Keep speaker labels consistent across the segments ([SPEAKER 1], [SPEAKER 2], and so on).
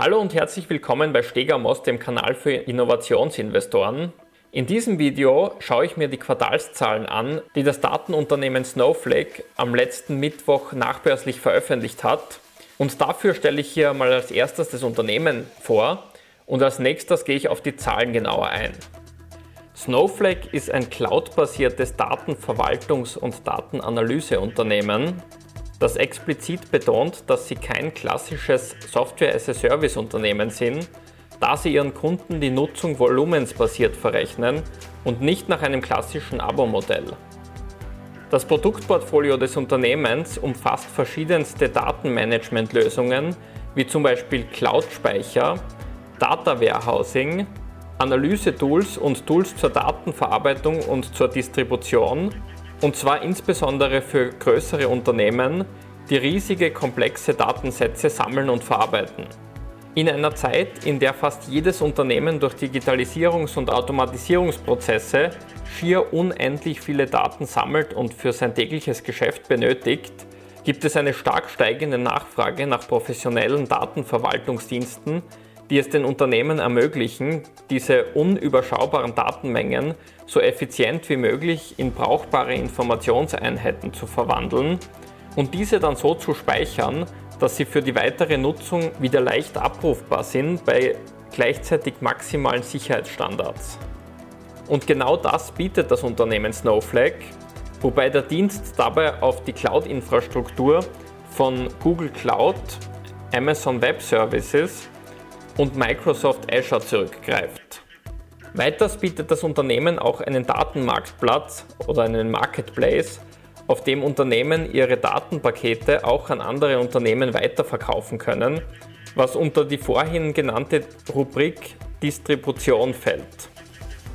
[SPEAKER 1] Hallo und herzlich willkommen bei Stegamos, dem Kanal für Innovationsinvestoren. In diesem Video schaue ich mir die Quartalszahlen an, die das Datenunternehmen Snowflake am letzten Mittwoch nachbörslich veröffentlicht hat. Und dafür stelle ich hier mal als erstes das Unternehmen vor und als nächstes gehe ich auf die Zahlen genauer ein. Snowflake ist ein cloud-basiertes Datenverwaltungs- und Datenanalyseunternehmen, das explizit betont, dass sie kein klassisches Software-as-a-Service-Unternehmen sind, da sie ihren Kunden die Nutzung volumensbasiert verrechnen und nicht nach einem klassischen Abo-Modell. Das Produktportfolio des Unternehmens umfasst verschiedenste Datenmanagement-Lösungen, wie zum Beispiel Cloud-Speicher, Data Warehousing, Analyse-Tools und Tools zur Datenverarbeitung und zur Distribution, und zwar insbesondere für größere Unternehmen, die riesige komplexe Datensätze sammeln und verarbeiten. In einer Zeit, in der fast jedes Unternehmen durch Digitalisierungs- und Automatisierungsprozesse schier unendlich viele Daten sammelt und für sein tägliches Geschäft benötigt, gibt es eine stark steigende Nachfrage nach professionellen Datenverwaltungsdiensten, die es den Unternehmen ermöglichen, diese unüberschaubaren Datenmengen so effizient wie möglich in brauchbare Informationseinheiten zu verwandeln und diese dann so zu speichern, dass sie für die weitere Nutzung wieder leicht abrufbar sind bei gleichzeitig maximalen Sicherheitsstandards. Und genau das bietet das Unternehmen Snowflake, wobei der Dienst dabei auf die Cloud-Infrastruktur von Google Cloud, Amazon Web Services und Microsoft Azure zurückgreift. Weiters bietet das Unternehmen auch einen Datenmarktplatz oder einen Marketplace, auf dem Unternehmen ihre Datenpakete auch an andere Unternehmen weiterverkaufen können, was unter die vorhin genannte Rubrik Distribution fällt.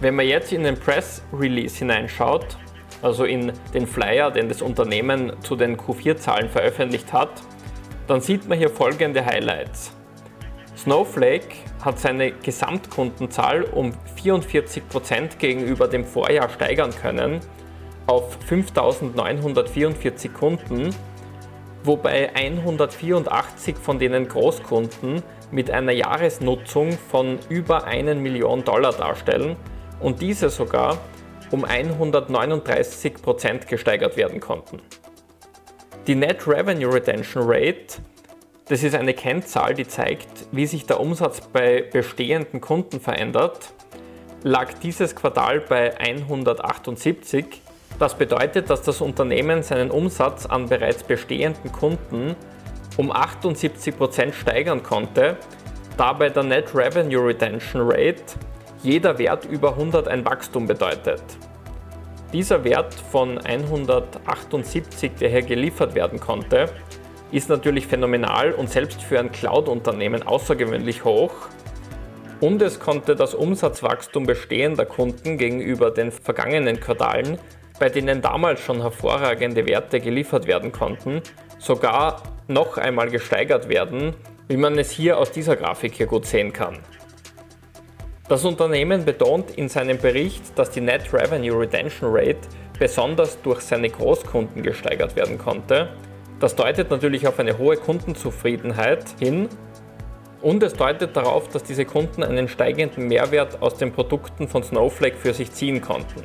[SPEAKER 1] Wenn man jetzt in den Press Release hineinschaut, also in den Flyer, den das Unternehmen zu den Q4-Zahlen veröffentlicht hat, dann sieht man hier folgende Highlights. Snowflake hat seine Gesamtkundenzahl um 44% gegenüber dem Vorjahr steigern können auf 5.944 Kunden, wobei 184 von denen Großkunden mit einer Jahresnutzung von über 1 Million Dollar darstellen und diese sogar um 139% gesteigert werden konnten. Die Net Revenue Retention Rate das ist eine Kennzahl, die zeigt, wie sich der Umsatz bei bestehenden Kunden verändert. Lag dieses Quartal bei 178. Das bedeutet, dass das Unternehmen seinen Umsatz an bereits bestehenden Kunden um 78% steigern konnte, da bei der Net Revenue Retention Rate jeder Wert über 100 ein Wachstum bedeutet. Dieser Wert von 178, der hier geliefert werden konnte, ist natürlich phänomenal und selbst für ein Cloud-Unternehmen außergewöhnlich hoch. Und es konnte das Umsatzwachstum bestehender Kunden gegenüber den vergangenen Quartalen, bei denen damals schon hervorragende Werte geliefert werden konnten, sogar noch einmal gesteigert werden, wie man es hier aus dieser Grafik hier gut sehen kann. Das Unternehmen betont in seinem Bericht, dass die Net Revenue Retention Rate besonders durch seine Großkunden gesteigert werden konnte, das deutet natürlich auf eine hohe Kundenzufriedenheit hin und es deutet darauf, dass diese Kunden einen steigenden Mehrwert aus den Produkten von Snowflake für sich ziehen konnten,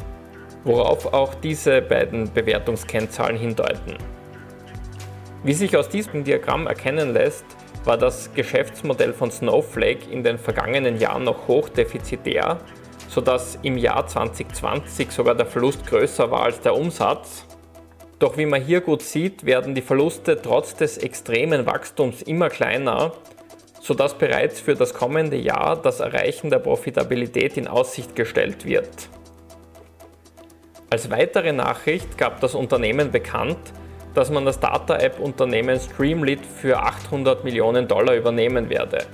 [SPEAKER 1] worauf auch diese beiden Bewertungskennzahlen hindeuten. Wie sich aus diesem Diagramm erkennen lässt, war das Geschäftsmodell von Snowflake in den vergangenen Jahren noch hoch defizitär, sodass im Jahr 2020 sogar der Verlust größer war als der Umsatz doch wie man hier gut sieht, werden die Verluste trotz des extremen Wachstums immer kleiner, sodass bereits für das kommende Jahr das Erreichen der Profitabilität in Aussicht gestellt wird. Als weitere Nachricht gab das Unternehmen bekannt, dass man das Data-App-Unternehmen Streamlit für 800 Millionen Dollar übernehmen werde.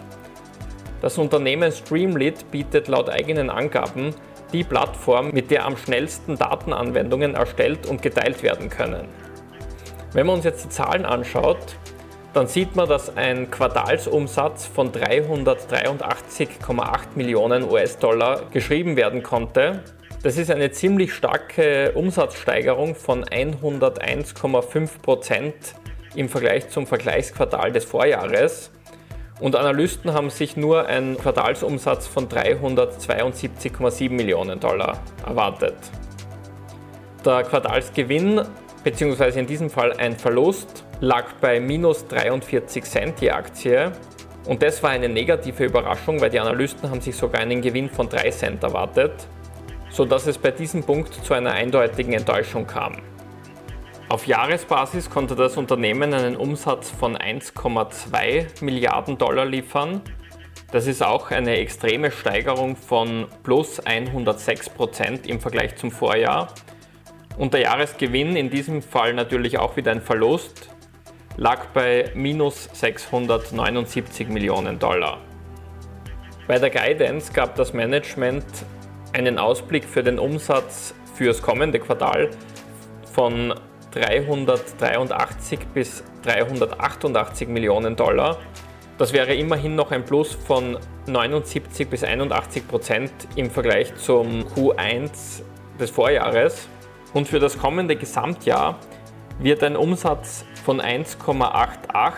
[SPEAKER 1] Das Unternehmen Streamlit bietet laut eigenen Angaben die Plattform, mit der am schnellsten Datenanwendungen erstellt und geteilt werden können. Wenn man uns jetzt die Zahlen anschaut, dann sieht man, dass ein Quartalsumsatz von 383,8 Millionen US-Dollar geschrieben werden konnte. Das ist eine ziemlich starke Umsatzsteigerung von 101,5 Prozent im Vergleich zum Vergleichsquartal des Vorjahres. Und Analysten haben sich nur einen Quartalsumsatz von 372,7 Millionen Dollar erwartet. Der Quartalsgewinn bzw. in diesem Fall ein Verlust lag bei minus 43 Cent je Aktie und das war eine negative Überraschung, weil die Analysten haben sich sogar einen Gewinn von 3 Cent erwartet, sodass es bei diesem Punkt zu einer eindeutigen Enttäuschung kam. Auf Jahresbasis konnte das Unternehmen einen Umsatz von 1,2 Milliarden Dollar liefern. Das ist auch eine extreme Steigerung von plus 106 Prozent im Vergleich zum Vorjahr. Und der Jahresgewinn, in diesem Fall natürlich auch wieder ein Verlust, lag bei minus 679 Millionen Dollar. Bei der Guidance gab das Management einen Ausblick für den Umsatz fürs kommende Quartal von 383 bis 388 Millionen Dollar. Das wäre immerhin noch ein Plus von 79 bis 81 Prozent im Vergleich zum Q1 des Vorjahres. Und für das kommende Gesamtjahr wird ein Umsatz von 1,88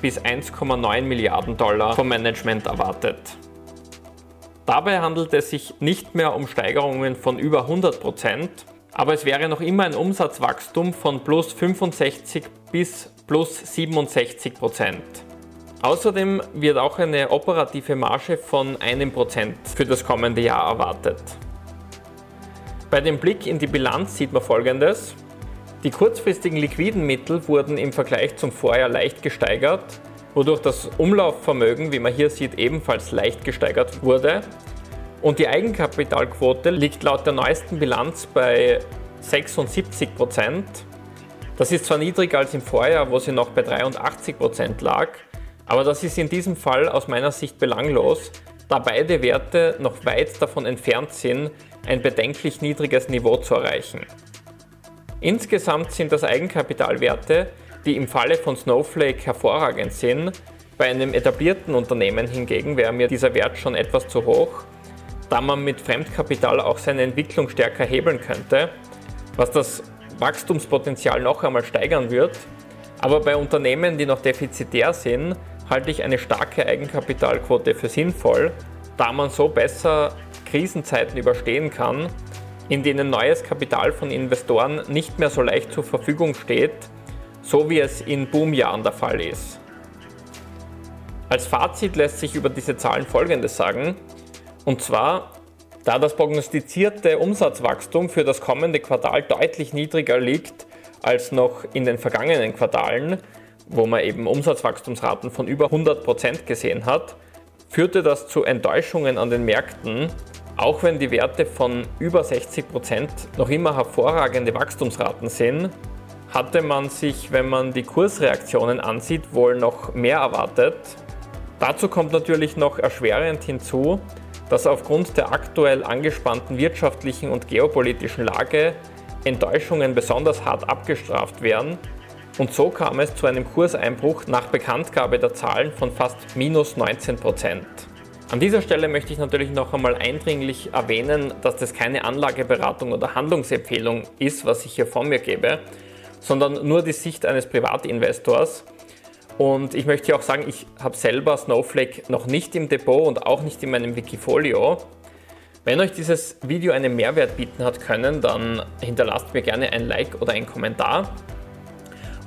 [SPEAKER 1] bis 1,9 Milliarden Dollar vom Management erwartet. Dabei handelt es sich nicht mehr um Steigerungen von über 100 Prozent, aber es wäre noch immer ein Umsatzwachstum von plus 65 bis plus 67 Prozent. Außerdem wird auch eine operative Marge von einem Prozent für das kommende Jahr erwartet. Bei dem Blick in die Bilanz sieht man folgendes. Die kurzfristigen liquiden Mittel wurden im Vergleich zum Vorjahr leicht gesteigert, wodurch das Umlaufvermögen, wie man hier sieht, ebenfalls leicht gesteigert wurde. Und die Eigenkapitalquote liegt laut der neuesten Bilanz bei 76 Prozent. Das ist zwar niedriger als im Vorjahr, wo sie noch bei 83 Prozent lag, aber das ist in diesem Fall aus meiner Sicht belanglos, da beide Werte noch weit davon entfernt sind, ein bedenklich niedriges Niveau zu erreichen. Insgesamt sind das Eigenkapitalwerte, die im Falle von Snowflake hervorragend sind. Bei einem etablierten Unternehmen hingegen wäre mir dieser Wert schon etwas zu hoch da man mit Fremdkapital auch seine Entwicklung stärker hebeln könnte, was das Wachstumspotenzial noch einmal steigern wird. Aber bei Unternehmen, die noch defizitär sind, halte ich eine starke Eigenkapitalquote für sinnvoll, da man so besser Krisenzeiten überstehen kann, in denen neues Kapital von Investoren nicht mehr so leicht zur Verfügung steht, so wie es in Boomjahren der Fall ist. Als Fazit lässt sich über diese Zahlen Folgendes sagen. Und zwar, da das prognostizierte Umsatzwachstum für das kommende Quartal deutlich niedriger liegt als noch in den vergangenen Quartalen, wo man eben Umsatzwachstumsraten von über 100% gesehen hat, führte das zu Enttäuschungen an den Märkten, auch wenn die Werte von über 60% noch immer hervorragende Wachstumsraten sind, hatte man sich, wenn man die Kursreaktionen ansieht, wohl noch mehr erwartet. Dazu kommt natürlich noch erschwerend hinzu, dass aufgrund der aktuell angespannten wirtschaftlichen und geopolitischen Lage Enttäuschungen besonders hart abgestraft werden und so kam es zu einem Kurseinbruch nach Bekanntgabe der Zahlen von fast minus 19 Prozent. An dieser Stelle möchte ich natürlich noch einmal eindringlich erwähnen, dass das keine Anlageberatung oder Handlungsempfehlung ist, was ich hier von mir gebe, sondern nur die Sicht eines Privatinvestors und ich möchte auch sagen, ich habe selber Snowflake noch nicht im Depot und auch nicht in meinem Wikifolio. Wenn euch dieses Video einen Mehrwert bieten hat können, dann hinterlasst mir gerne ein Like oder einen Kommentar.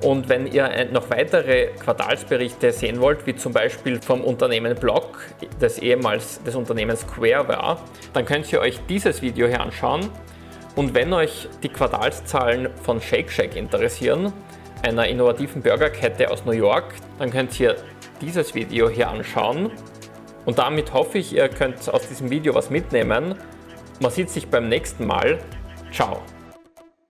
[SPEAKER 1] Und wenn ihr noch weitere Quartalsberichte sehen wollt, wie zum Beispiel vom Unternehmen Block, das ehemals des Unternehmens Square war, dann könnt ihr euch dieses Video hier anschauen. Und wenn euch die Quartalszahlen von Shake Shack interessieren, einer innovativen Burgerkette aus New York, dann könnt ihr dieses Video hier anschauen. Und damit hoffe ich, ihr könnt aus diesem Video was mitnehmen. Man sieht sich beim nächsten Mal. Ciao.